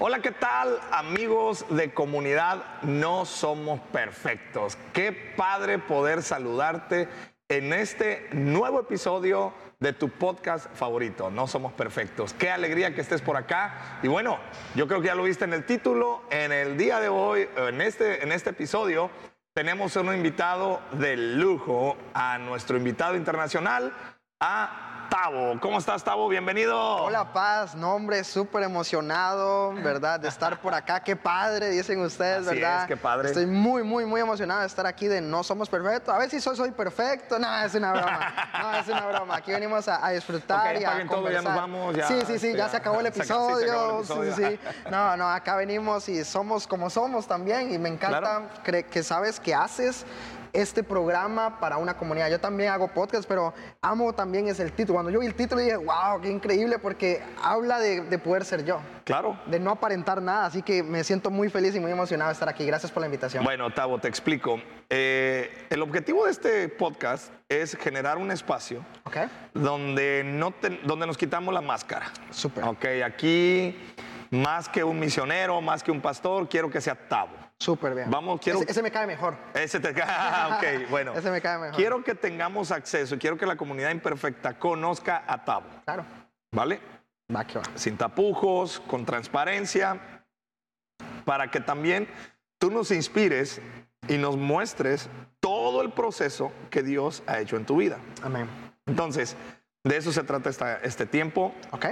Hola, ¿qué tal amigos de comunidad? No somos perfectos. Qué padre poder saludarte en este nuevo episodio de tu podcast favorito, No Somos Perfectos. Qué alegría que estés por acá. Y bueno, yo creo que ya lo viste en el título. En el día de hoy, en este, en este episodio, tenemos un invitado de lujo, a nuestro invitado internacional, a Tavo. ¿Cómo estás, Tavo? Bienvenido. Hola, Paz. No, hombre, súper emocionado, ¿verdad? De estar por acá. Qué padre, dicen ustedes, Así ¿verdad? es, qué padre. Estoy muy, muy, muy emocionado de estar aquí de No Somos Perfectos. A ver si soy, soy perfecto. No, es una broma. No, es una broma. Aquí venimos a, a disfrutar y a todo, ya nos conversar. vamos, ya, sí, sí, sí, este, ya ya. se acabó el Se acabó- episodio. Sí, sí, sí. No, no, acá venimos y somos como somos también. Y me encanta Claro. cre- que sabes que haces este programa para una comunidad. Yo también hago podcast, pero amo también es el título. Cuando yo vi el título dije, wow, qué increíble, porque habla de, de poder ser yo, Claro. de no aparentar nada. Así que me siento muy feliz y muy emocionado de estar aquí. Gracias por la invitación. Bueno, Tavo, te explico. Eh, el objetivo de este podcast es generar un espacio donde, no te- donde nos quitamos la máscara. Súper. Ok, aquí más que un misionero, más que un pastor, quiero que sea Tavo. Súper bien. Vamos, quiero- Ese, ese me cae mejor. Ese te ah, ok, bueno. Ese me cae mejor. Quiero que tengamos acceso quiero que la comunidad imperfecta conozca a Tavo, Claro. ¿vale? Va que va. Sin tapujos, con transparencia, para que también tú nos inspires y nos muestres todo el proceso que Dios ha hecho en tu vida. Amén. Entonces, de eso se trata esta- este tiempo. ¿Ok?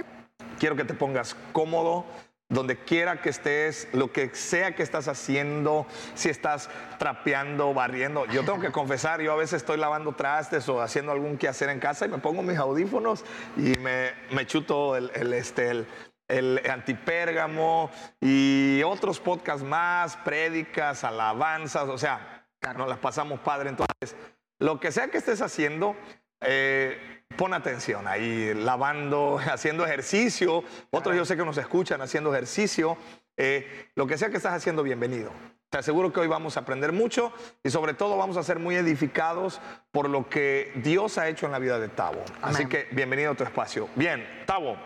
Quiero que te pongas cómodo, donde quiera que estés, lo que sea que estás haciendo, si estás trapeando, barriendo. Yo tengo que confesar, yo a veces estoy lavando trastes o haciendo algún quehacer en casa y me pongo mis audífonos y me, me chuto el, el, este, el, el antipérgamo y otros podcasts más, prédicas, alabanzas, o sea, nos las pasamos padre. Entonces, lo que sea que estés haciendo, eh, pon atención ahí, lavando, haciendo ejercicio. Otros yo sé que nos escuchan haciendo ejercicio. Eh, lo que sea que estás haciendo, bienvenido. Te aseguro que hoy vamos a aprender mucho y sobre todo vamos a ser muy edificados por lo que Dios ha hecho en la vida de Tavo. Así que bienvenido a tu espacio. Bien, Tavo,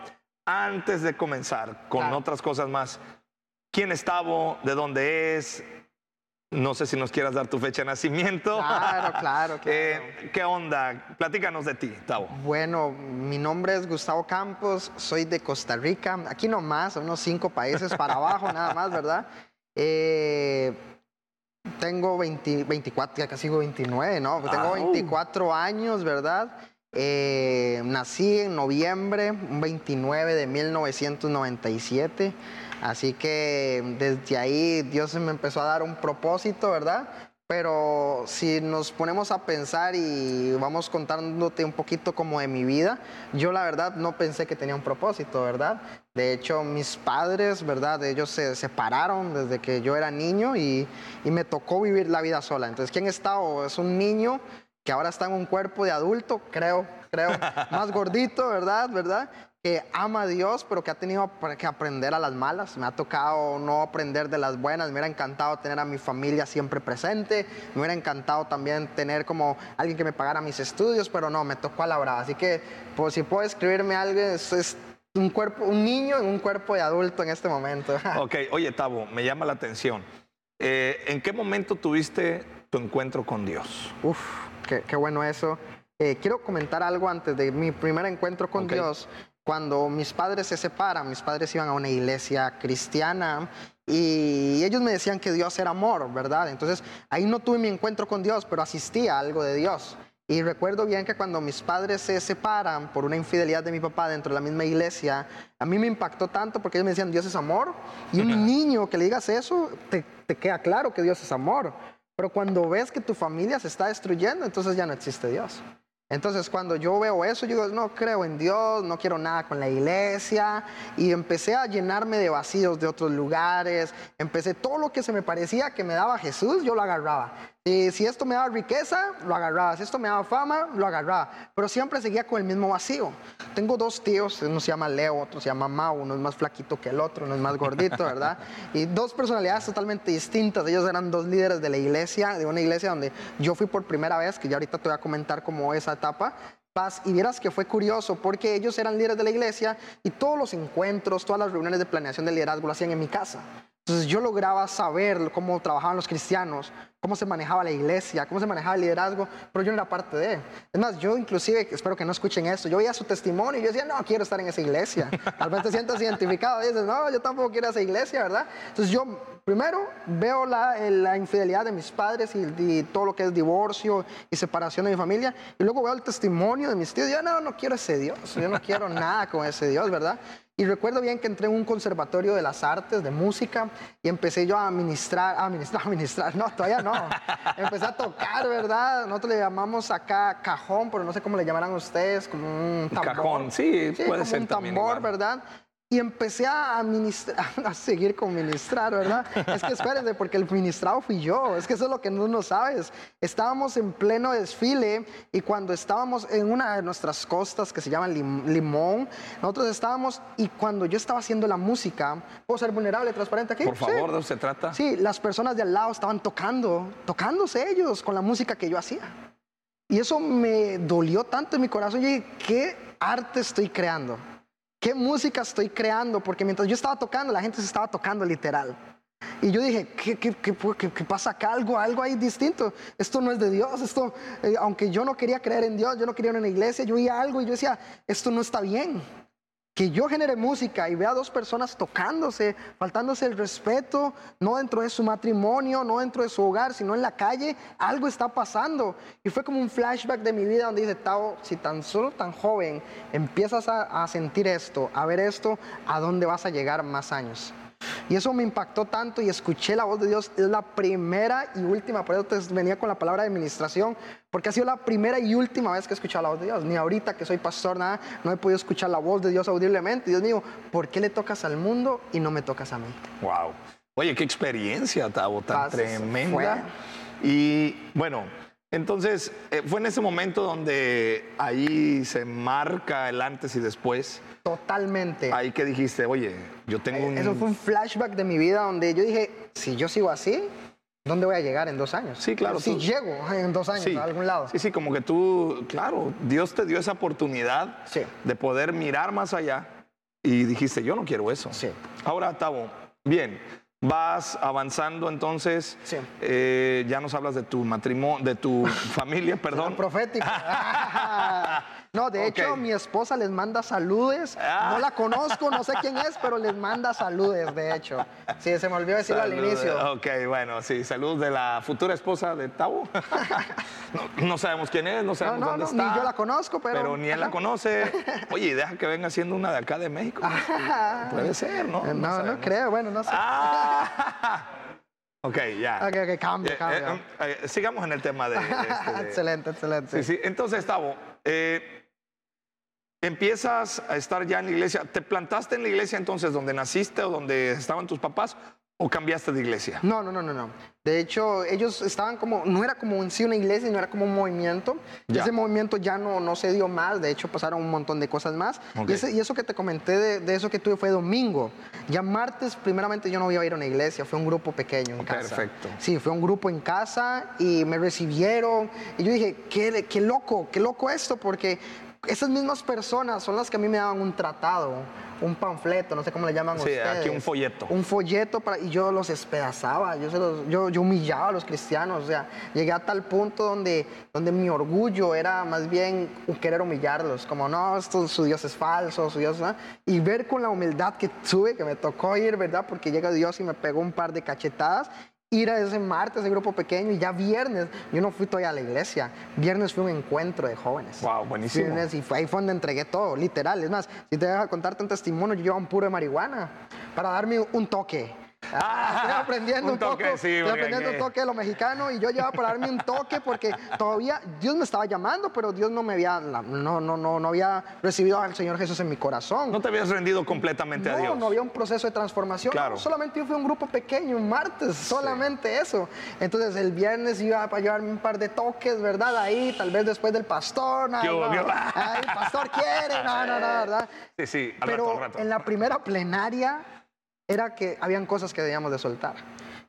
antes de comenzar con Claro. otras cosas más, ¿quién es Tavo? ¿De dónde es? No sé si nos quieras dar tu fecha de nacimiento. Claro, claro, claro. Eh, ¿Qué onda? Platícanos de ti, Tavo. Bueno, mi nombre es Gustavo Campos, soy de Costa Rica, aquí nomás, unos cinco países para abajo nada más, ¿verdad? Eh, tengo 20 24, ya casi digo 29, ¿no? Tengo Au. 24 años, ¿verdad? Eh, nací en noviembre, un 29 de 1997, así que desde ahí Dios me empezó a dar un propósito, ¿verdad? Pero si nos ponemos a pensar y vamos contándote un poquito como de mi vida, yo la verdad no pensé que tenía un propósito, ¿verdad? De hecho, mis padres, ¿verdad? Ellos se separaron desde que yo era niño y, y me tocó vivir la vida sola. Entonces, ¿quién está? O es un niño que ahora está en un cuerpo de adulto, creo, creo, más gordito, ¿verdad? ¿Verdad? Que ama a Dios, pero que ha tenido que aprender a las malas. Me ha tocado no aprender de las buenas. Me hubiera encantado tener a mi familia siempre presente. Me hubiera encantado también tener como alguien que me pagara mis estudios, pero no, me tocó a la brava. Así que, pues, si puedo escribirme algo, es, es un cuerpo, un niño en un cuerpo de adulto en este momento. Ok, oye, Tavo, me llama la atención. Eh, ¿En qué momento tuviste tu encuentro con Dios? Uf, qué, qué bueno eso. Eh, quiero comentar algo antes de mi primer encuentro con Ok. Dios. Cuando mis padres se separan, mis padres iban a una iglesia cristiana y ellos me decían que Dios era amor, ¿verdad? Entonces ahí no tuve mi encuentro con Dios, pero asistía a algo de Dios. Y recuerdo bien que cuando mis padres se separan por una infidelidad de mi papá dentro de la misma iglesia, a mí me impactó tanto porque ellos me decían, Dios es amor. Y un niño que le digas eso, te, te queda claro que Dios es amor. Pero cuando ves que tu familia se está destruyendo, entonces ya no existe Dios. Entonces cuando yo veo eso, yo digo, no creo en Dios, no quiero nada con la iglesia. Y empecé a llenarme de vacíos de otros lugares. Empecé todo lo que se me parecía que me daba Jesús, yo lo agarraba. Y si esto me daba riqueza, lo agarraba. Si esto me daba fama, lo agarraba. Pero siempre seguía con el mismo vacío. Tengo dos tíos, uno se llama Leo, otro se llama Mau, uno es más flaquito que el otro, uno es más gordito, ¿verdad? Y dos personalidades totalmente distintas. Ellos eran dos líderes de la iglesia, de una iglesia donde yo fui por primera vez, que ya ahorita te voy a comentar cómo esa etapa. Y vieras que fue curioso porque ellos eran líderes de la iglesia y todos los encuentros, todas las reuniones de planeación de liderazgo lo hacían en mi casa. Entonces yo lograba saber cómo trabajaban los cristianos, cómo se manejaba la iglesia, cómo se manejaba el liderazgo, pero yo no era parte de. Es más, yo inclusive, espero que no escuchen esto, yo veía su testimonio y yo decía, no, quiero estar en esa iglesia. Tal vez te sientas identificado y dices, no, yo tampoco quiero esa iglesia, ¿verdad? Entonces yo primero veo la, la infidelidad de mis padres y, y, todo lo que es divorcio y separación de mi familia, y luego veo el testimonio de mis tíos yo, no, no quiero ese Dios, yo no quiero nada con ese Dios, ¿verdad? Y recuerdo bien que entré en un conservatorio de las artes, de música, y empecé yo a administrar, a administrar, a administrar, no, todavía no. empecé a tocar, ¿verdad? Nosotros le llamamos acá cajón, pero no sé cómo le llamarán ustedes, como un tambor. Cajón, sí, sí puede como ser un también tambor, igual. ¿verdad? Y empecé a, administrar, a seguir con ministrar, ¿verdad? Es que espérense, porque el ministrado fui yo, es que eso es lo que no, no sabes. Estábamos en pleno desfile y cuando estábamos en una de nuestras costas que se llama Lim- Limón, nosotros estábamos y cuando yo estaba haciendo la música, ¿puedo ser vulnerable, transparente aquí? Por Sí. favor, ¿de eso se trata? Sí, las personas de al lado estaban tocando, tocándose ellos con la música que yo hacía. Y eso me dolió tanto en mi corazón. Yo dije, ¿qué arte estoy creando? ¿Qué música estoy creando? Porque mientras yo estaba tocando, la gente se estaba tocando literal. Y yo dije, ¿qué, qué, qué, pasa acá? Algo, algo ahí distinto. Esto no es de Dios. Esto, eh, aunque yo no quería creer en Dios, yo no quería ir a una iglesia, yo oía algo y yo decía, esto no está bien que yo genere música y vea a dos personas tocándose, faltándose el respeto, no dentro de su matrimonio, no dentro de su hogar, sino en la calle, algo está pasando. Y fue como un flashback de mi vida donde dice, Tao, si tan solo tan joven empiezas a, a sentir esto, a ver esto, ¿a dónde vas a llegar más años? Y eso me impactó tanto y escuché la voz de Dios. Es la primera y última, por eso te venía con la palabra de administración, porque ha sido la primera y última vez que he escuchado la voz de Dios. Ni ahorita que soy pastor, nada, no he podido escuchar la voz de Dios audiblemente. Dios mío, ¿por qué le tocas al mundo y no me tocas a mí? Wow. Oye, qué experiencia, Tavo, tan tremenda. Y bueno, entonces eh, fue en ese momento donde ahí se marca el antes y después. Totalmente. Ahí que dijiste, oye, yo tengo un. Eh, Eso fue un flashback de mi vida donde yo dije, si yo sigo así, ¿dónde voy a llegar en dos años? Sí, claro, Si tú- llego en dos años Sí. a algún lado. Sí, sí, como que tú, claro, Dios te dio esa oportunidad Sí. de poder mirar más allá y dijiste, yo no quiero eso. Sí. Ahora, Tavo, bien, vas avanzando entonces, Sí. eh, ya nos hablas de tu matrimonio, de tu familia, perdón. Profético. no, de hecho, mi esposa les manda saludes. Ah. No la conozco, no sé quién es, pero les manda saludes, de hecho. Sí, se me olvidó decirlo al inicio. Ok, bueno, sí, salud de la futura esposa de Tavo. no, no sabemos quién es, no sabemos no, dónde está. ni yo la conozco, pero. Pero ni él la conoce. Oye, deja que venga siendo una de acá de México. Puede ser, ¿no? No, no, creo, bueno, no sé. Ah. ok, ya. Ok, ok, cambio, cambio. eh, eh, sigamos en el tema de este, de- excelente, excelente. Sí, sí. Entonces, Tavo, eh, empiezas a estar ya en la iglesia. ¿Te plantaste en la iglesia entonces donde naciste o donde estaban tus papás o cambiaste de iglesia? No, no, no, no, no. De hecho, ellos estaban como, no era como en sí una iglesia, no era como un movimiento. Ya. Ese movimiento ya no, no se dio más, de hecho pasaron un montón de cosas más. Ok. Y, ese- y eso que te comenté de, de eso que tuve fue domingo. Ya martes, primeramente yo no iba a ir a una iglesia, fue un grupo pequeño en casa. Perfecto. Sí, fue un grupo en casa y me recibieron. Y yo dije, qué, qué loco, qué loco esto, porque esas mismas personas son las que a mí me daban un tratado, un panfleto, no sé cómo le llaman Sí, ustedes. aquí un folleto. Un folleto para, y yo los despedazaba, yo, se los- yo, yo humillaba a los cristianos, o sea, llegué a tal punto donde, donde mi orgullo era más bien querer humillarlos, como no, esto, su Dios es falso, su Dios, ¿no? y ver con la humildad que tuve, que me tocó ir, ¿verdad? Porque llega Dios y me pegó un par de cachetadas, ir a ese martes, ese grupo pequeño, y ya viernes, yo no fui todavía a la iglesia, viernes fue un encuentro de jóvenes. Wow, buenísimo. Viernes y fue ahí fue donde entregué todo, literal. Es más, si te dejo contarte un testimonio, yo llevaba un puro de marihuana para darme un toque. Ah, estoy aprendiendo un toque, poco, sí, estoy aprendiendo un toque de lo mexicano y yo llevaba para darme un toque porque todavía Dios me estaba llamando, pero Dios no me había, no, no, no, no había recibido al Señor Jesús en mi corazón. No te habías rendido completamente a No, Dios. no había un proceso de transformación. Claro. no, solamente yo fui a un grupo pequeño, un martes, solamente eso. Entonces el viernes iba para llevarme un par de toques, ¿verdad? Ahí, tal vez después del pastor. ¿Qué hubo, no. hubo? Ay, el pastor quiere. No, no, no, ¿verdad? Sí, sí, al Pero rato, al rato. en la primera plenaria era que habían cosas que debíamos de soltar.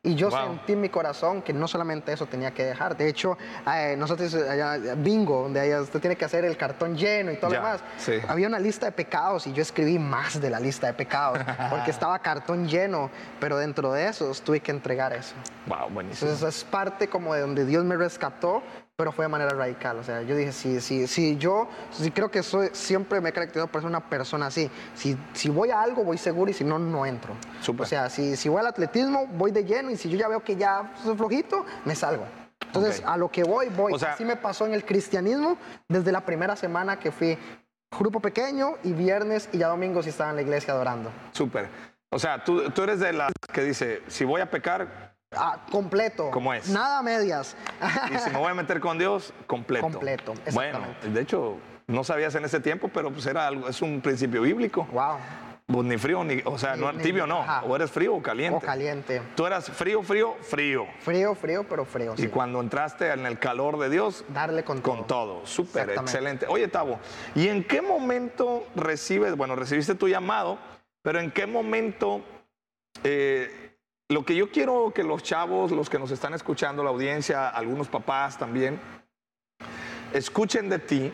Y yo Wow. sentí en mi corazón que no solamente eso tenía que dejar. De hecho, eh, nosotros allá, bingo, donde allá usted tiene que hacer el cartón lleno y todo Ya, lo demás. sí. Había una lista de pecados y yo escribí más de la lista de pecados porque estaba cartón lleno, pero dentro de esos tuve que entregar eso. Wow, buenísimo. Entonces es parte como de donde Dios me rescató, pero fue de manera radical. O sea, yo dije, sí, sí, sí, yo sí creo que soy, siempre me he caracterizado por ser una persona así. Si, si voy a algo, voy seguro y si no, no entro. Súper. O sea, si, si voy al atletismo, voy de lleno y si yo ya veo que ya soy flojito, me salgo. Entonces, Ok. a lo que voy, voy. O sea- Así me pasó en el cristianismo desde la primera semana que fui grupo pequeño y viernes y ya domingo sí estaba en la iglesia adorando. Súper. O sea, tú, tú eres de las que dice, si voy a pecar, Ah, completo. ¿Cómo es? Nada medias. y si me voy a meter con Dios, completo. Completo, Bueno, de hecho, no sabías en ese tiempo, pero pues era algo, es un principio bíblico. wow. Pues ni frío, ni, o sea, Ni- no, ni- tibio no. ajá. O eres frío o caliente. O caliente. Tú eras frío, frío, frío. Frío, frío, pero frío. Y sí. cuando entraste en el calor de Dios, Darle con, con todo. Súper, excelente. Oye, Tavo, ¿y en qué momento recibes, bueno, recibiste tu llamado, pero en qué momento, eh, lo que yo quiero que los chavos, los que nos están escuchando, la audiencia, algunos papás también, escuchen de ti.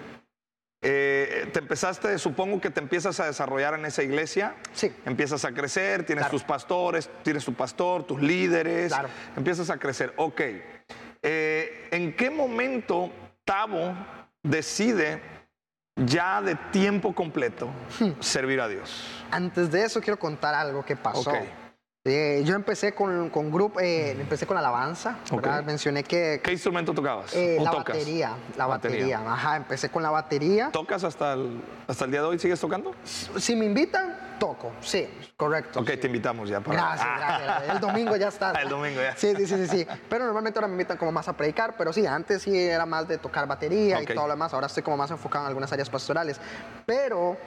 Eh, te empezaste, supongo que te empiezas a desarrollar en esa iglesia. Sí. Empiezas a crecer, tienes Claro. tus pastores, tienes tu pastor, tus líderes. Claro. Empiezas a crecer. Ok. Eh, ¿En qué momento Tavo decide ya de tiempo completo Hmm. servir a Dios? Antes de eso quiero contar algo que pasó. Ok. Eh, yo empecé con, con grupo, eh, empecé con alabanza. Mencioné que ¿Qué instrumento tocabas? eh, ¿O la tocas? batería, la Batería. batería. Ajá, empecé con la batería. ¿Tocas hasta el, hasta el día de hoy? ¿Sigues tocando? Si me invitan, toco. Sí, correcto. Ok, sí. te invitamos ya. Para... Gracias, Ah. gracias. El domingo ya está. El domingo ya. Sí, sí, sí, sí. Pero normalmente ahora me invitan como más a predicar, pero sí, antes sí era más de tocar batería Ok. y todo lo demás. Ahora estoy como más enfocado en algunas áreas pastorales. Pero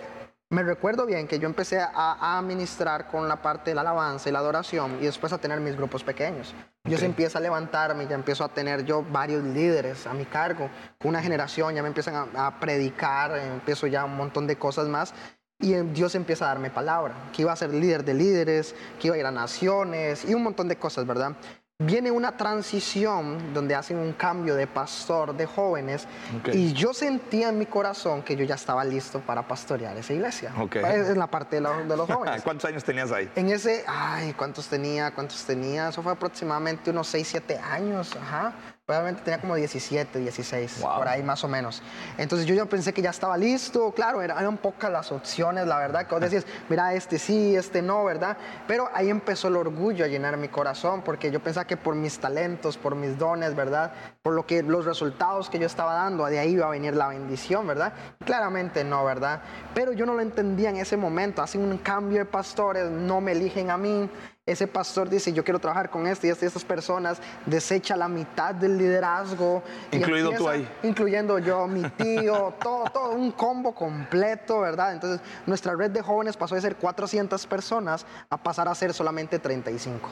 me recuerdo bien que yo empecé a, a administrar con la parte de la alabanza y la adoración y después a tener mis grupos pequeños. Yo Ok. se empieza a levantarme, ya empiezo a tener yo varios líderes a mi cargo. Una generación ya me empiezan a, a predicar, empiezo ya un montón de cosas más. Y eh, Dios empieza a darme palabra, que iba a ser líder de líderes, que iba a ir a naciones y un montón de cosas, ¿verdad? Viene una transición donde hacen un cambio de pastor de jóvenes Ok. y yo sentía en mi corazón que yo ya estaba listo para pastorear esa iglesia. Ok. Es en la parte de, la- de los jóvenes. ¿Cuántos años tenías ahí? En ese, ay, ¿cuántos tenía? ¿Cuántos tenía? Eso fue aproximadamente unos 6, 7 años, ajá. Probablemente tenía como 17, 16, Wow. por ahí más o menos. Entonces yo ya pensé que ya estaba listo, claro, era- eran pocas las opciones, la verdad, que vos decías, mira, este sí, este no, ¿verdad? Pero ahí empezó el orgullo a llenar mi corazón, porque yo pensaba que por mis talentos, por mis dones, ¿verdad? Por lo que los resultados que yo estaba dando, de ahí iba a venir la bendición, ¿verdad? Claramente no, ¿verdad? Pero yo no lo entendía en ese momento. Hacen un cambio de pastores, no me eligen a mí. Ese pastor dice, yo quiero trabajar con este y este y estas personas, desecha la mitad del liderazgo. Incluido tú ahí. Incluyendo yo, mi tío, todo, todo, un combo completo, ¿verdad? Entonces, nuestra red de jóvenes pasó de ser 400 personas a pasar a ser solamente 35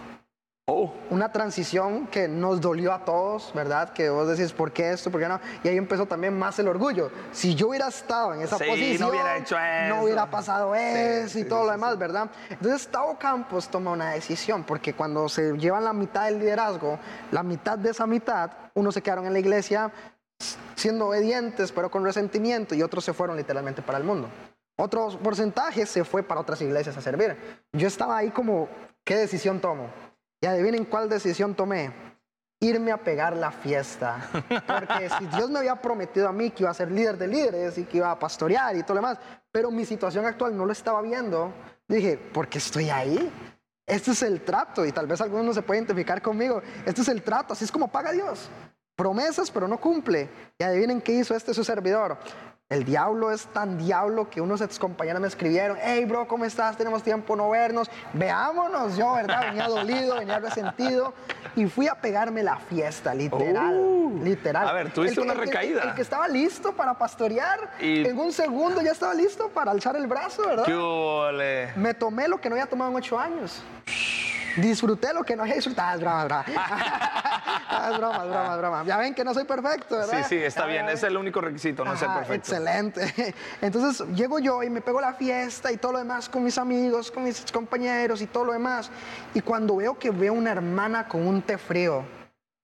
Oh, una transición que nos dolió a todos, ¿verdad? Que vos decís, ¿por qué esto? ¿Por qué no? Y ahí empezó también más el orgullo. Si yo hubiera estado en esa Sí, posición, no hubiera hecho eso. no hubiera pasado eso sí, y todo lo demás, ¿verdad? Entonces, Tavo Campos toma una decisión, porque cuando se llevan la mitad del liderazgo, la mitad de esa mitad, unos se quedaron en la iglesia siendo obedientes, pero con resentimiento, y otros se fueron literalmente para el mundo. Otro porcentaje se fue para otras iglesias a servir. Yo estaba ahí como, ¿qué decisión tomo? Y adivinen cuál decisión tomé. Irme a pegar la fiesta. Porque si Dios me había prometido a mí que iba a ser líder de líderes y que iba a pastorear y todo lo demás, pero mi situación actual no lo estaba viendo, dije, ¿por qué estoy ahí? Este es el trato, y tal vez algunos no se pueden identificar conmigo. Este es el trato, así es como paga Dios. Promesas, pero no cumple. Y adivinen qué hizo este su servidor. El diablo es tan diablo que unos ex compañeros me escribieron, hey bro, ¿cómo estás? Tenemos tiempo no vernos, veámonos. Yo, ¿verdad? Venía dolido, venía resentido y fui a pegarme la fiesta, literal, Uh. literal. A ver, tuviste El una el recaída. El que estaba listo para pastorear, Y- en un segundo ya estaba listo para alzar el brazo, ¿verdad? qué ole. Me tomé lo que no había tomado en ocho años. Disfruté lo que no había disfrutado. Ah, es. Ah, broma, es broma, es broma. Ya ven que no soy perfecto, ¿verdad? Sí, sí, está bien. Es el único requisito, no ser perfecto. Excelente. Entonces llego yo y me pego la fiesta y todo lo demás con mis amigos, con mis compañeros y todo lo demás. Y cuando veo que veo una hermana con un té frío,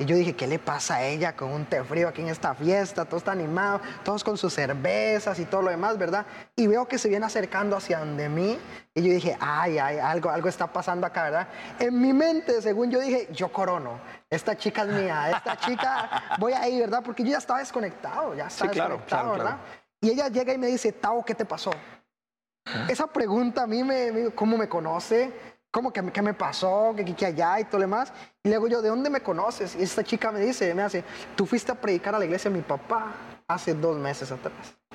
y yo dije, ¿qué le pasa a ella con un té frío aquí en esta fiesta? Todo está animado, todos con sus cervezas y todo lo demás, ¿verdad? Y veo que se viene acercando hacia donde mí. Y yo dije, ay, ay, algo, algo está pasando acá, ¿verdad? En mi mente, según yo dije, yo corono. Esta chica es mía, esta chica, voy ahí, ¿verdad? Porque yo ya estaba desconectado, ya estaba Sí, claro, desconectado, claro, ¿verdad? claro. Y ella llega y me dice, Tao, ¿qué te pasó? Esa pregunta a mí me, me- ¿cómo me conoce? ¿Cómo que qué me pasó? ¿Qué, qué, qué allá? Y todo lo demás. Y le digo yo, ¿de dónde me conoces? Y esta chica me dice, me hace, tú fuiste a predicar a la iglesia de mi papá hace dos meses atrás.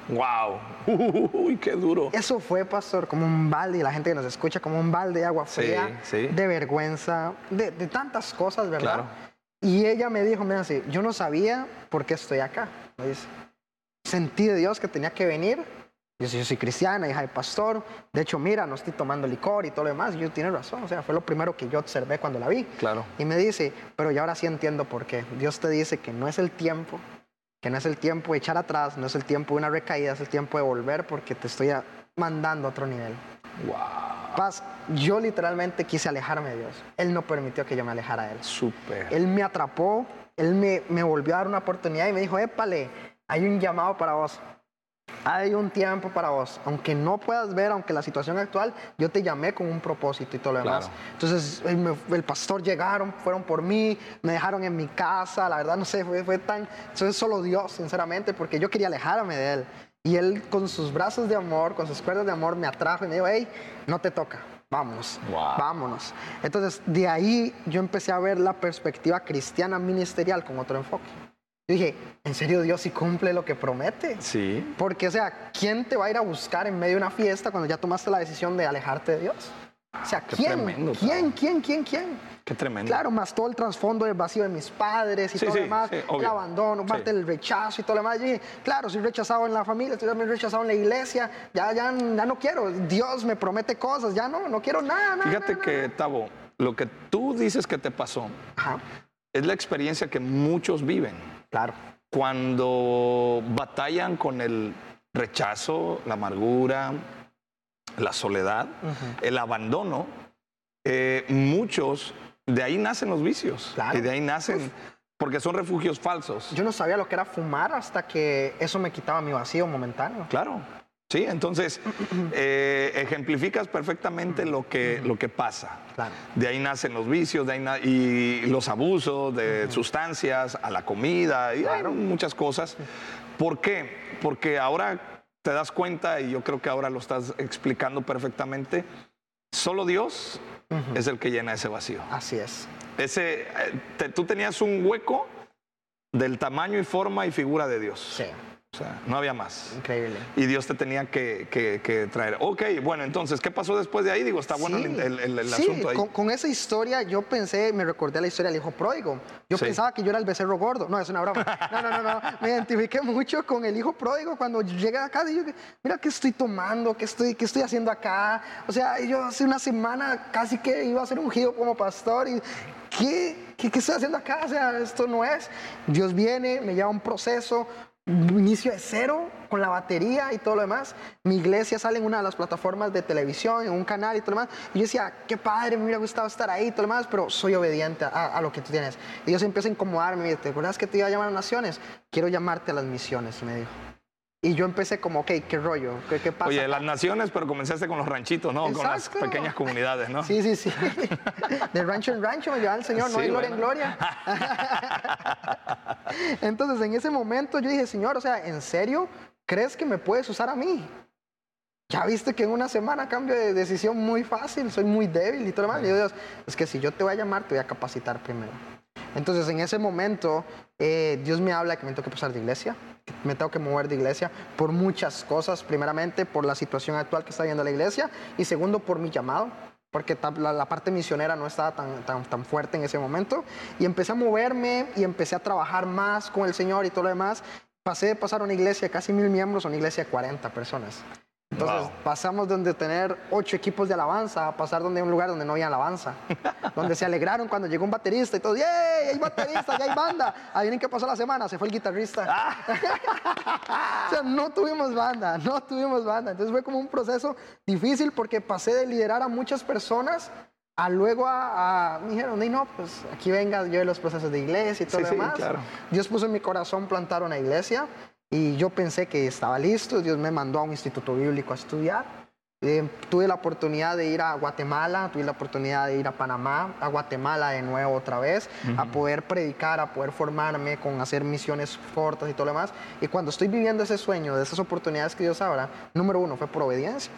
Wow. Uy, qué duro. Eso fue, pastor, como un balde, y la gente que nos escucha, como un balde de agua Sí, fría, sí. de vergüenza, de, de tantas cosas, ¿verdad? Claro. Y ella me dijo, mira, así, yo no sabía por qué estoy acá. Me dice, sentí de Dios que tenía que venir. Yo, yo soy cristiana, hija de pastor. De hecho, mira, no estoy tomando licor y todo lo demás. Y yo, tiene razón. O sea, fue lo primero que yo observé cuando la vi. Claro. Y me dice, pero ya ahora sí entiendo por qué. Dios te dice que no es el tiempo, que no es el tiempo de echar atrás, no es el tiempo de una recaída, es el tiempo de volver porque te estoy mandando a otro nivel. Wow. Paz, yo literalmente quise alejarme de Dios. Él no permitió que yo me alejara de Él. Súper. Él me atrapó, Él me, me volvió a dar una oportunidad y me dijo, épale, hay un llamado para vos. Hay un tiempo para vos. Aunque no puedas ver, aunque la situación actual, yo te llamé con un propósito y todo lo demás. Claro. Entonces, el, me- el pastor llegaron, fueron por mí, me dejaron en mi casa. La verdad, no sé, fue, fue tan. Eso es solo Dios, sinceramente, porque yo quería alejarme de Él. Y Él, con sus brazos de amor, con sus cuerdas de amor, me atrajo y me dijo, hey, no te toca. Vámonos, Wow. vámonos. Entonces, de ahí yo empecé a ver la perspectiva cristiana ministerial con otro enfoque. Yo dije, ¿en serio Dios sí cumple lo que promete? Sí. Porque, o sea, ¿quién te va a ir a buscar en medio de una fiesta cuando ya tomaste la decisión de alejarte de Dios? O sea, Qué ¿quién? tremendo, ¿Quién? ¿Quién? ¿Quién? ¿Quién? Qué tremendo. Claro, más todo el trasfondo del vacío de mis padres y Sí, todo sí, lo demás, sí, el abandono, parte del rechazo y todo lo demás. Yo dije, claro, soy rechazado en la familia, estoy también rechazado en la iglesia, ya, ya, ya no quiero. Dios me promete cosas, ya no, no quiero nada. nada, Fíjate nada, que, Tavo, lo que tú dices que te pasó Ajá, es la experiencia que muchos viven claro. cuando batallan con el rechazo, la amargura, la soledad, el abandono. eh, muchos, de ahí nacen los vicios. Claro. Y de ahí nacen, porque son refugios falsos. Yo no sabía lo que era fumar hasta que eso me quitaba mi vacío momentáneo. Claro. Sí, entonces eh, ejemplificas perfectamente lo que, lo que pasa. Claro. De ahí nacen los vicios de ahí na- y los abusos de sustancias, a la comida y hay muchas cosas. ¿Por qué? Porque ahora te das cuenta, y yo creo que ahora lo estás explicando perfectamente, solo Dios es el que llena ese vacío. Así es. Ese, eh, te- tú tenías un hueco del tamaño y forma y figura de Dios. Sí, O sea, no había más. increíble. Y Dios te tenía que, que- que traer. Ok, bueno, entonces, ¿qué pasó después de ahí? Digo, está bueno Sí. el, el- el- el Sí, asunto ahí. Con, con esa historia yo pensé, me recordé la historia del hijo pródigo. Yo Sí. pensaba que yo era el becerro gordo. No, es una broma. No, no, no, no. Me identifiqué mucho con el hijo pródigo cuando llegué a casa y yo, mira, ¿qué estoy tomando? ¿Qué estoy, qué estoy haciendo acá? O sea, yo hace una semana casi que iba a hacer un giro como pastor y ¿qué, qué, qué estoy haciendo acá? O sea, esto no es. Dios viene, me lleva a un proceso, inicio de cero con la batería y todo lo demás. Mi iglesia sale en una de las plataformas de televisión, en un canal y todo lo demás. Y yo decía, qué padre, me hubiera gustado estar ahí y todo lo demás, pero soy obediente a, lo que tú tienes. Y Dios empieza a incomodarme. ¿Te acuerdas que te iba a llamar a naciones? Quiero llamarte a las misiones, me dijo. Y yo empecé como, ok, ¿qué rollo? ¿Qué, qué pasa? Oye, las naciones, pero comenzaste con los ranchitos, ¿no? Con las pequeñas comunidades, ¿no? Sí, sí, sí. De rancho en rancho me llevaba el Señor, no Sí, hay gloria en bueno. gloria. Entonces, en ese momento yo dije, Señor, o sea, ¿en serio crees que me puedes usar a mí? Ya viste que en una semana cambio de decisión muy fácil, soy muy débil y todo lo demás. Y yo, Dios, es que si yo te voy a llamar, te voy a capacitar primero. Entonces, en ese momento, eh, Dios me habla que me tengo que pasar de iglesia, me tengo que mover de iglesia por muchas cosas. Primeramente, por la situación actual que está viendo la iglesia y segundo, por mi llamado, porque la parte misionera no estaba tan, tan, tan fuerte en ese momento. Y empecé a moverme y empecé a trabajar más con el Señor y todo lo demás. Pasé de pasar a una iglesia de casi mil miembros a una iglesia de 40 personas. Entonces Wow. pasamos donde tener ocho equipos de alabanza a pasar donde un lugar donde no había alabanza. donde se alegraron cuando llegó un baterista y todos, ¡yay! Hay baterista, ya hay banda. Adivinen qué pasó la semana, se fue el guitarrista. o sea, no tuvimos banda, no tuvimos banda. Entonces fue como un proceso difícil porque pasé de liderar a muchas personas a luego a, a- me dijeron, "Ey, no, pues aquí venga yo de los procesos de iglesia y todo Sí, lo sí, demás. claro. Dios puso en mi corazón plantar una iglesia y yo pensé que estaba listo. Dios me mandó a un instituto bíblico a estudiar. Eh, tuve la oportunidad de ir a Guatemala, tuve la oportunidad de ir a Panamá, a Guatemala de nuevo otra vez, a poder predicar, a poder formarme, con hacer misiones cortas y todo lo demás. Y cuando estoy viviendo ese sueño, de esas oportunidades que Dios abra, número uno fue por obediencia.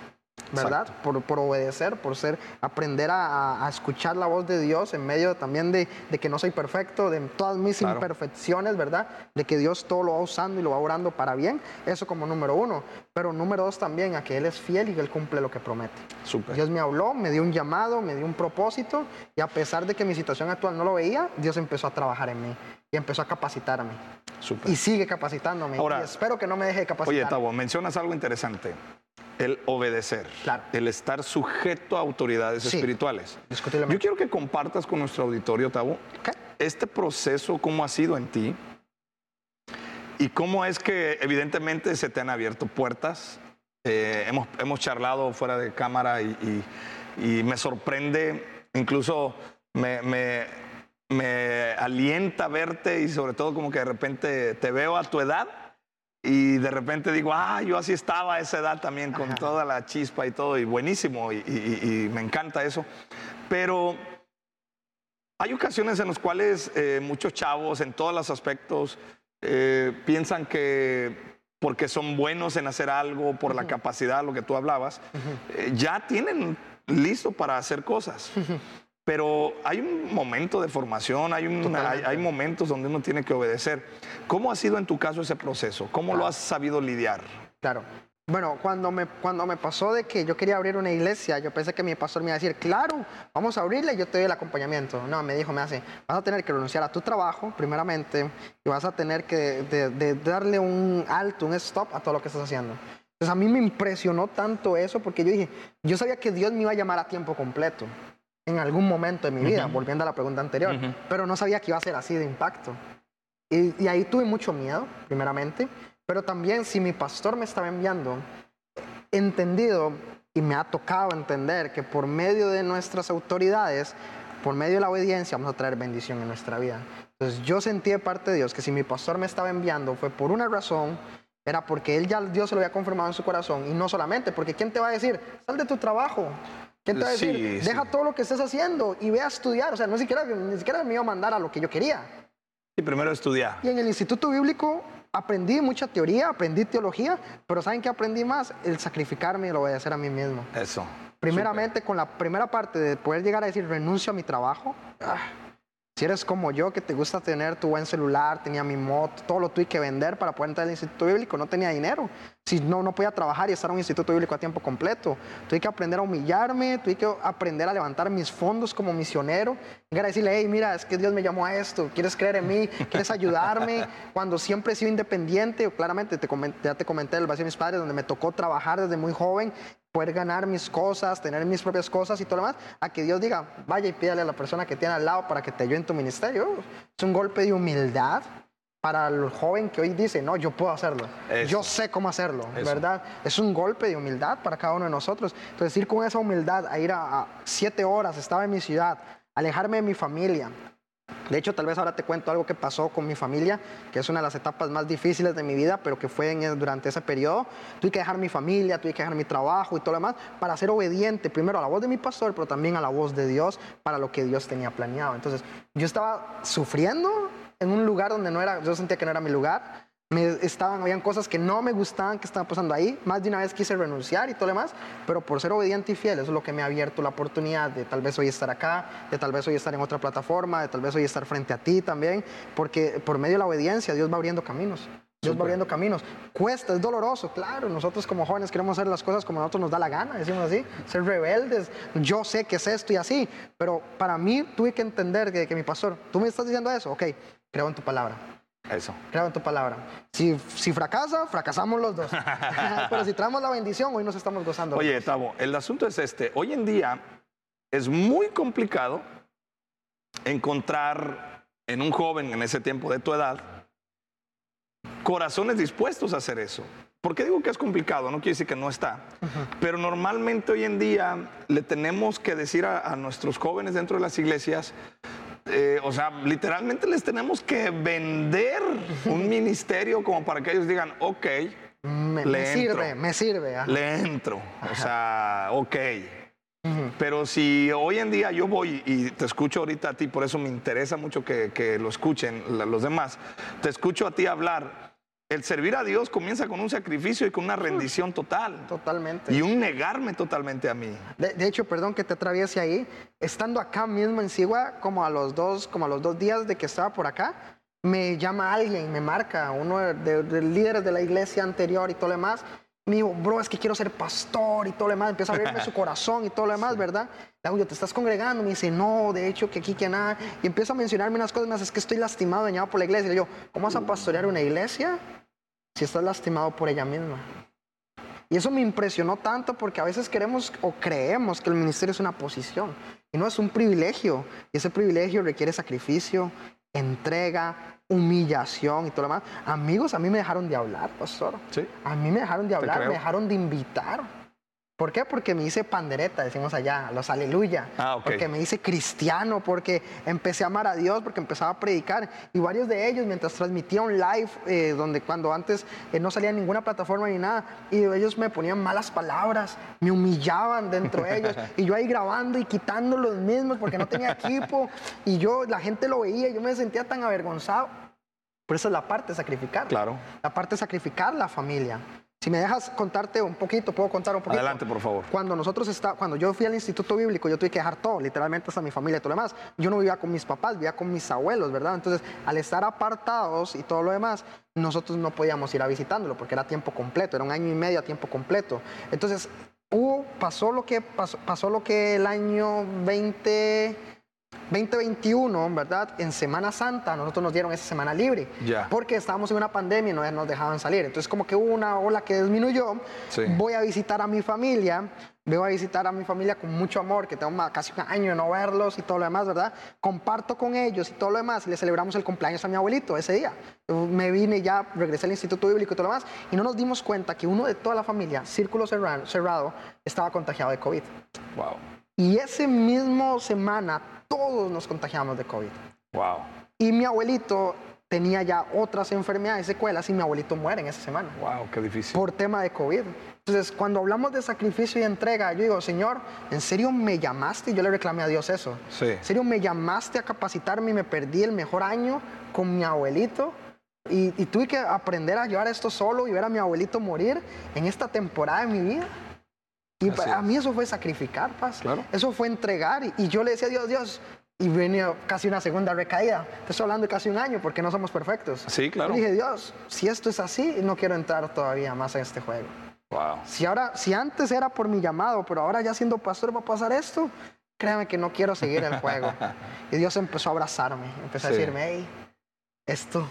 ¿Verdad? Por, por obedecer, por ser, aprender a, escuchar la voz de Dios en medio también de, de que no soy perfecto, de todas mis Claro. imperfecciones, ¿verdad? De que Dios todo lo va usando y lo va orando para bien. Eso como número uno. Pero número dos también, a que Él es fiel y que Él cumple lo que promete. Súper. Dios me habló, me dio un llamado, me dio un propósito y a pesar de que mi situación actual no lo veía, Dios empezó a trabajar en mí y empezó a capacitarme. Súper. Y sigue capacitándome. Ahora- y espero que no me deje de capacitar. Oye, Tavo, mencionas algo interesante. El obedecer. Claro. El estar sujeto a autoridades Sí. espirituales. Yo quiero que compartas con nuestro auditorio, Tavo, Ok. este proceso, cómo ha sido en ti y cómo es que evidentemente se te han abierto puertas. Eh, hemos, hemos charlado fuera de cámara y, y- y me sorprende, incluso me, me- me alienta verte y sobre todo como que de repente te veo a tu edad y de repente digo, ah, yo así estaba a esa edad también con toda la chispa y todo y buenísimo y, y- y me encanta eso. Pero hay ocasiones en las cuales eh, muchos chavos en todos los aspectos eh, piensan que porque son buenos en hacer algo, por la capacidad, lo que tú hablabas, eh, ya tienen listo para hacer cosas. Pero hay un momento de formación, hay, un- hay, hay momentos donde uno tiene que obedecer. ¿Cómo ha sido en tu caso ese proceso? ¿Cómo lo has sabido lidiar? Claro. Bueno, cuando me, cuando me pasó de que yo quería abrir una iglesia, yo pensé que mi pastor me iba a decir, claro, vamos a abrirla y yo te doy el acompañamiento. No, me dijo, me hace, vas a tener que renunciar a tu trabajo, primeramente, y vas a tener que de- de darle un alto, un stop a todo lo que estás haciendo. Entonces a mí me impresionó tanto eso porque yo dije, yo sabía que Dios me iba a llamar a tiempo completo en algún momento de mi vida, volviendo a la pregunta anterior, pero no sabía que iba a ser así de impacto. Y, y ahí tuve mucho miedo, primeramente, pero también si mi pastor me estaba enviando, entendido y me ha tocado entender que por medio de nuestras autoridades, por medio de la obediencia, vamos a traer bendición en nuestra vida. Entonces yo sentí de parte de Dios que si mi pastor me estaba enviando fue por una razón, era porque él ya Dios se lo había confirmado en su corazón y no solamente, porque ¿quién te va a decir? Sal de tu trabajo. ¿Quién te va a decir? Sí, Deja sí. todo lo que estés haciendo y ve a estudiar. O sea, no siquiera, ni siquiera me iba a mandar a lo que yo quería. Y primero estudiar. Y en el Instituto Bíblico aprendí mucha teoría, aprendí teología, pero ¿saben qué aprendí más? El sacrificarme y el obedecer a mí mismo. Eso. Primeramente, con la primera parte de poder llegar a decir renuncio a mi trabajo. ah, si eres como yo, que te gusta tener tu buen celular, tenía mi moto, todo lo tuve que vender para poder entrar al Instituto Bíblico, no tenía dinero. Si no, no podía trabajar y estar en un Instituto Bíblico a tiempo completo. Tuve que aprender a humillarme, tuve que aprender a levantar mis fondos como misionero. Llegar a decirle, hey, mira, es que Dios me llamó a esto, ¿quieres creer en mí? ¿Quieres ayudarme? Cuando siempre he sido independiente, claramente te ya te comenté el vacío de mis padres, donde me tocó trabajar desde muy joven, poder ganar mis cosas, tener mis propias cosas y todo lo demás, a que Dios diga, vaya y pídale a la persona que tiene al lado para que te ayude en tu ministerio. Es un golpe de humildad para el joven que hoy dice, no, yo puedo hacerlo, Eso. yo sé cómo hacerlo, Eso. ¿verdad? Es un golpe de humildad para cada uno de nosotros. Entonces, ir con esa humildad a ir a, a siete horas, estaba en mi ciudad, alejarme de mi familia, de hecho, tal vez ahora te cuento algo que pasó con mi familia, que es una de las etapas más difíciles de mi vida, pero que fue en- durante ese periodo. Tuve que dejar mi familia, tuve que dejar mi trabajo y todo lo demás para ser obediente primero a la voz de mi pastor, pero también a la voz de Dios para lo que Dios tenía planeado. Entonces, yo estaba sufriendo en un lugar donde no era, yo sentía que no era mi lugar. Me estaban, habían cosas que no me gustaban que estaban pasando ahí. Más de una vez quise renunciar y todo lo demás, pero por ser obediente y fiel, eso es lo que me ha abierto la oportunidad de tal vez hoy estar acá, de tal vez hoy estar en otra plataforma, de tal vez hoy estar frente a ti también, porque por medio de la obediencia Dios va abriendo caminos. Dios va abriendo caminos. Cuesta, es doloroso, claro. Nosotros como jóvenes queremos hacer las cosas como a nosotros nos da la gana, decimos así, ser rebeldes. Yo sé que es esto y así, pero para mí tuve que entender que, que mi pastor, tú me estás diciendo eso, ok, creo en tu palabra. Eso. Creo en tu palabra. Si, si fracasa, fracasamos los dos. Pero si traemos la bendición, hoy nos estamos gozando. Oye, Tavo, el asunto es este. Hoy en día es muy complicado encontrar en un joven en ese tiempo de tu edad corazones dispuestos a hacer eso. ¿Por qué digo que es complicado? No quiere decir que no está. Pero normalmente hoy en día le tenemos que decir a, a nuestros jóvenes dentro de las iglesias, eh, o sea, literalmente les tenemos que vender un ministerio como para que ellos digan, ok, me, le me sirve, me sirve. ajá. le entro. O sea, ok. Pero si hoy en día yo voy y te escucho ahorita a ti, por eso me interesa mucho que, que lo escuchen la- los demás, te escucho a ti hablar, el servir a Dios comienza con un sacrificio y con una rendición total. Totalmente. Y un negarme totalmente a mí. De, de hecho, perdón que te atraviese ahí, estando acá mismo en Sigua, como a los dos, como a los dos días de que estaba por acá, me llama alguien, me marca, uno de, de- de líderes de la iglesia anterior y todo lo demás. Me dijo, bro, es que quiero ser pastor y todo lo demás. Empieza a abrirme su corazón y todo lo demás, ¿verdad? Le digo, ¿te estás congregando? Me dice, no, de hecho, que aquí, que nada. Y empieza a mencionarme unas cosas más. Es que estoy lastimado, dañado por la iglesia. Y digo, ¿cómo vas a pastorear una iglesia si estás lastimado por ella misma? Y eso me impresionó tanto porque a veces queremos o creemos que el ministerio es una posición y no es un privilegio. Y ese privilegio requiere sacrificio, entrega, humillación y todo lo demás. Amigos, a mí me dejaron de hablar, pastor. Sí. A mí me dejaron de hablar, me dejaron de invitar. ¿Por qué? Porque me hice pandereta, decimos allá, los aleluya. Ah, ok. Porque me hice cristiano, porque empecé a amar a Dios, porque empezaba a predicar. Y varios de ellos, mientras transmitía un live, eh, donde cuando antes eh, no salía ninguna plataforma ni nada, y ellos me ponían malas palabras, me humillaban dentro de ellos. y yo ahí grabando y quitando los mismos porque no tenía equipo. Y yo, la gente lo veía, yo me sentía tan avergonzado. Por eso es la parte de sacrificar. Claro. La parte de sacrificar la familia. Si me dejas contarte un poquito, puedo contar un poquito. Adelante, por favor. Cuando nosotros está, cuando yo fui al instituto bíblico, yo tuve que dejar todo, literalmente hasta mi familia y todo lo demás. Yo no vivía con mis papás, vivía con mis abuelos, ¿verdad? Entonces, al estar apartados y todo lo demás, nosotros no podíamos ir a visitándolo porque era tiempo completo, era un año y medio a tiempo completo. Entonces, hubo, pasó lo que pasó, pasó lo que el año 20 2021, ¿verdad? En Semana Santa, nosotros nos dieron esa semana libre. Ya. Porque estábamos en una pandemia y no nos dejaban salir. Entonces, como que hubo una ola que disminuyó. Sí. Voy a visitar a mi familia. Voy a visitar a mi familia con mucho amor, que tengo casi un año de no verlos y todo lo demás, ¿verdad? Comparto con ellos y todo lo demás. Y le celebramos el cumpleaños a mi abuelito ese día. Me vine ya, regresé al Instituto Bíblico y todo lo demás. Y no nos dimos cuenta que uno de toda la familia, círculo cerrado, cerrado estaba contagiado de COVID. Wow. Y ese mismo semana todos nos contagiamos de COVID. Wow. Y mi abuelito tenía ya otras enfermedades, secuelas, y mi abuelito muere en esa semana Wow, qué difícil. por tema de COVID. Entonces, cuando hablamos de sacrificio y entrega, yo digo, Señor, ¿en serio me llamaste? Y yo le reclamé a Dios eso. Sí. ¿En serio me llamaste a capacitarme y me perdí el mejor año con mi abuelito? Y, y tuve que aprender a llevar esto solo y ver a mi abuelito morir en esta temporada de mi vida. Y Así para es. mí eso fue sacrificar, paz. Claro. Eso fue entregar. Y, y yo le decía a Dios, Dios, y venía casi una segunda recaída. Te estoy hablando de casi un año porque no somos perfectos. Sí, claro. Y dije, Dios, si esto es así, no quiero entrar todavía más en este juego. Wow. Si ahora, si antes era por mi llamado, pero ahora ya siendo pastor va a pasar esto, créame que no quiero seguir el juego. y Dios empezó a abrazarme, empezó a Sí. decirme, hey, esto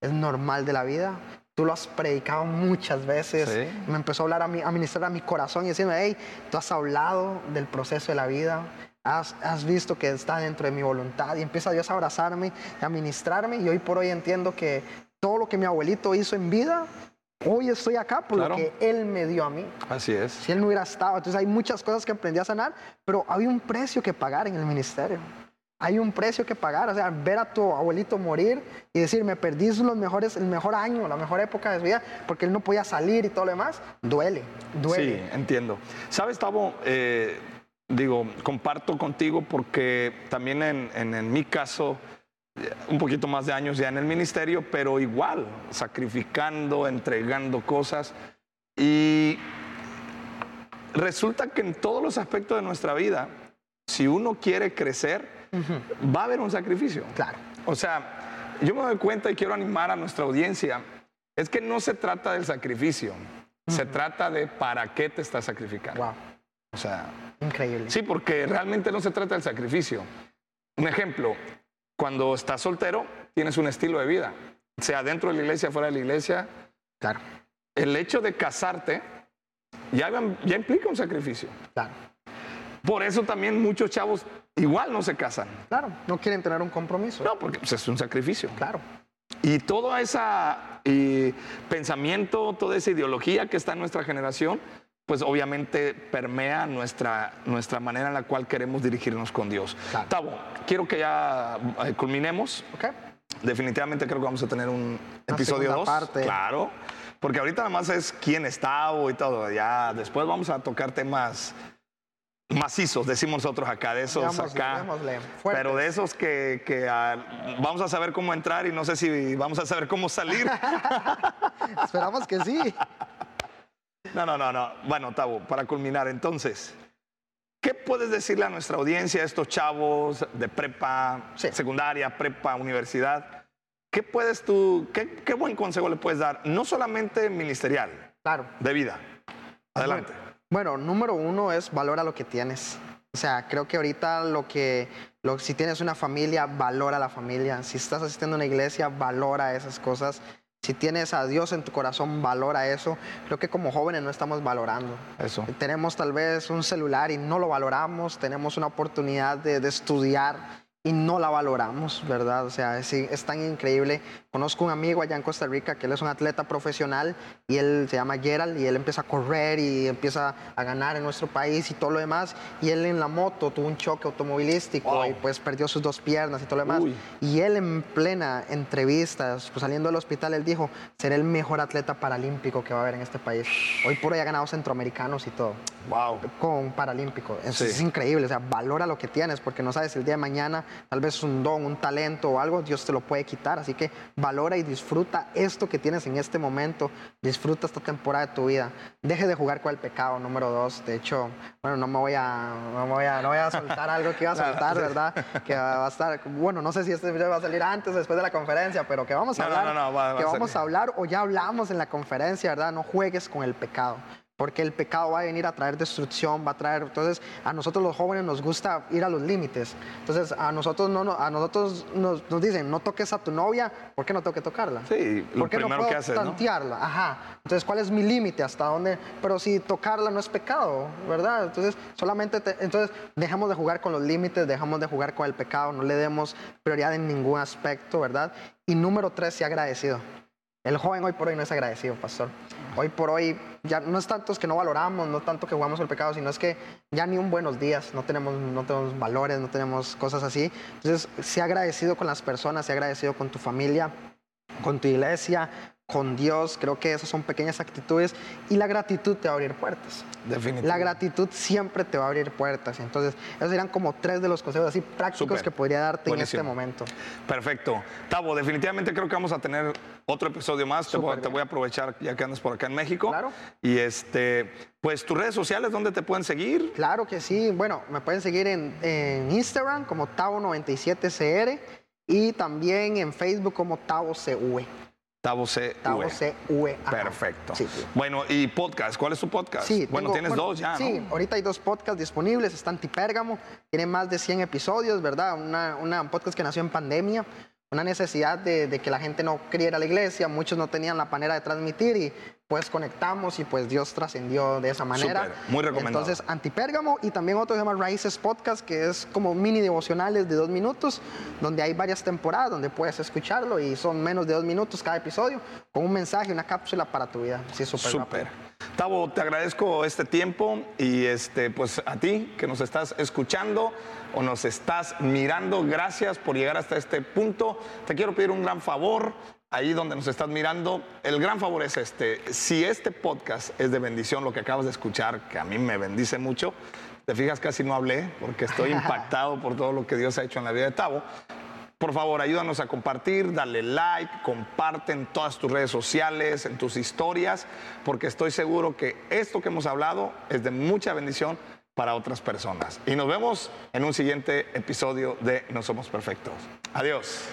es normal de la vida. Tú lo has predicado muchas veces. Sí. Me empezó a hablar a, mi, a ministrar a mi corazón y decirme, hey, tú has hablado del proceso de la vida. Has, has visto que está dentro de mi voluntad. Y empieza Dios a abrazarme, a ministrarme. Y hoy por hoy entiendo que todo lo que mi abuelito hizo en vida, hoy estoy acá por Claro. lo que él me dio a mí. Así es. Si él no hubiera estado, entonces hay muchas cosas que aprendí a sanar, pero había un precio que pagar en el ministerio. Hay un precio que pagar, o sea, ver a tu abuelito morir y decir, me perdí los mejores, el mejor año, la mejor época de su vida, porque él no podía salir y todo lo demás, duele, duele. Sí, entiendo. Sabes, Tavo, Eh, digo, comparto contigo porque también en, en- en mi caso, un poquito más de años ya en el ministerio, pero igual, sacrificando, entregando cosas. Y resulta que en todos los aspectos de nuestra vida, si uno quiere crecer, va a haber un sacrificio. Claro. O sea, yo me doy cuenta y quiero animar a nuestra audiencia, es que no se trata del sacrificio, se trata de para qué te estás sacrificando. Wow, O sea, increíble. sí, porque realmente no se trata del sacrificio. Un ejemplo, cuando estás soltero, tienes un estilo de vida. sea dentro de la iglesia, fuera de la iglesia, Claro, el hecho de casarte ya, ya implica un sacrificio. claro. Por eso también muchos chavos igual no se casan. Claro, no quieren tener un compromiso. No, porque pues, es un sacrificio. Claro, Y todo ese pensamiento, toda esa ideología que está en nuestra generación, pues obviamente permea nuestra, nuestra manera en la cual queremos dirigirnos con Dios. Claro. Tavo, quiero que ya eh, culminemos. ¿ok? Definitivamente creo que vamos a tener un episodio segunda 2. parte. Claro. Porque ahorita nada más es quién es Tavo y todo. Ya después vamos a tocar temas macizos, decimos nosotros acá, de esos acá. Pero de esos que, que, ah, vamos a saber cómo entrar y no sé si vamos a saber cómo salir. Esperamos que sí. No, no, no, no. Bueno, Tavo, para culminar, entonces, ¿qué puedes decirle a nuestra audiencia, a estos chavos de prepa, Sí. secundaria, prepa, universidad? ¿Qué puedes tú, qué, qué buen consejo le puedes dar? No solamente ministerial, Claro. de vida. Adelante. Bueno, número uno es valora lo que tienes. O sea, creo que ahorita lo que, lo, si tienes una familia, valora la familia. Si estás asistiendo a una iglesia, valora esas cosas. Si tienes a Dios en tu corazón, valora eso. Creo que como jóvenes no estamos valorando. Eso. Tenemos tal vez un celular y no lo valoramos. Tenemos una oportunidad de, de estudiar y no la valoramos, ¿verdad? O sea, es, es tan increíble. Conozco un amigo allá en Costa Rica que él es un atleta profesional y él se llama Gerald y él empieza a correr y empieza a ganar en nuestro país y todo lo demás. Y él en la moto tuvo un choque automovilístico Wow. y pues perdió sus dos piernas y todo lo demás. Uy. Y él en plena entrevista, pues, saliendo del hospital, él dijo, seré el mejor atleta paralímpico que va a haber en este país. Hoy por hoy ha ganado centroamericanos y todo Wow. con paralímpico. Es, Sí. es increíble, o sea, valora lo que tienes, porque no sabes el día de mañana tal vez un don, un talento o algo, Dios te lo puede quitar. Así que valora y disfruta esto que tienes en este momento, disfruta esta temporada de tu vida. Deje de jugar con el pecado, número dos. De hecho, bueno, no me voy a, no me voy a, no voy a soltar algo que iba a soltar. ¿verdad? Que va a estar, bueno, no sé si este video va a salir antes o después de la conferencia, pero que vamos a No, hablar, no, no, va- va que vamos a hablar o ya hablamos en la conferencia, ¿verdad? No juegues con el pecado. Porque el pecado va a venir a traer destrucción, va a traer. Entonces, a nosotros los jóvenes nos gusta ir a los límites. Entonces, a nosotros no, no- a nosotros nos, nos dicen, no toques a tu novia, ¿por qué no tengo que tocarla? Sí, lo ¿Por qué no primero puedo que haces, ¿no? tantearla? Ajá. Entonces, ¿cuál es mi límite? ¿Hasta dónde? Pero si tocarla no es pecado, ¿verdad? Entonces, solamente, te- entonces, dejamos de jugar con los límites, dejamos de jugar con el pecado, no le demos prioridad en ningún aspecto, ¿verdad? Y número tres, sea agradecido. El joven hoy por hoy no es agradecido, pastor. Hoy por hoy ya no es tanto que no valoramos, no tanto que jugamos el pecado, sino es que ya ni un buenos días, no tenemos, no tenemos valores, no tenemos cosas así. Entonces, sea agradecido con las personas, sea agradecido con tu familia, con tu iglesia, con Dios. Creo que esas son pequeñas actitudes y la gratitud te va a abrir puertas. Definitivamente. La gratitud siempre te va a abrir puertas. Entonces, esos serían como tres de los consejos así prácticos que podría darte Buenísimo. en este momento. Perfecto. Tavo, definitivamente creo que vamos a tener otro episodio más. Te voy a aprovechar ya que andas por acá en México. Claro. Y este, pues tus redes sociales, ¿dónde te pueden seguir? Claro que sí. Bueno, me pueden seguir en, en Instagram como Tavo97CR y también en Facebook como TavoCV. Tavo C. TavoCV. ajá. Perfecto. Sí, sí. Bueno, y podcast, ¿cuál es tu podcast? Sí, bueno, tengo- tienes bueno, dos ya, Sí, ¿no? ahorita hay dos podcasts disponibles. Está Antipérgamo, tiene más de 100 episodios, ¿verdad? Una, una- un podcast que nació en pandemia, una necesidad de, de que la gente no quería ir a la iglesia, muchos no tenían la manera de transmitir y pues conectamos y pues Dios trascendió de esa manera. Muy recomendado. Entonces, Antipérgamo y también otro que se llama Raíces Podcast, que es como mini devocionales de dos minutos, donde hay varias temporadas donde puedes escucharlo y son menos de dos minutos cada episodio, con un mensaje, una cápsula para tu vida. Sí, súper Súper. Tavo, te agradezco este tiempo y este, pues a ti que nos estás escuchando o nos estás mirando, gracias por llegar hasta este punto. Te quiero pedir un gran favor. Ahí donde nos estás mirando, el gran favor es este. Si este podcast es de bendición, lo que acabas de escuchar, que a mí me bendice mucho, te fijas, casi no hablé porque estoy impactado por todo lo que Dios ha hecho en la vida de Tavo. Por favor, ayúdanos a compartir, dale like, comparte en todas tus redes sociales, en tus historias, porque estoy seguro que esto que hemos hablado es de mucha bendición para otras personas. Y nos vemos en un siguiente episodio de No Somos Perfectos. Adiós.